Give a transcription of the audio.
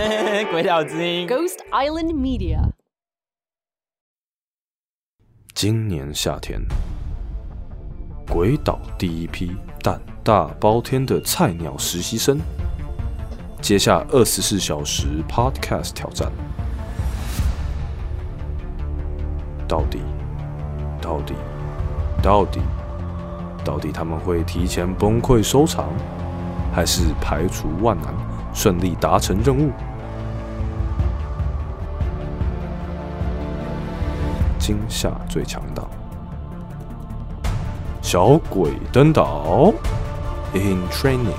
鬼岛之音，Ghost Island Media。今年夏天，鬼岛第一批胆大包天的菜鸟实习生，接下二十四小时 Podcast 挑战。到底，到底，到底，到底他们会提前崩溃收场，还是排除万难顺利达成任务？天下最强档，小鬼登岛 in training。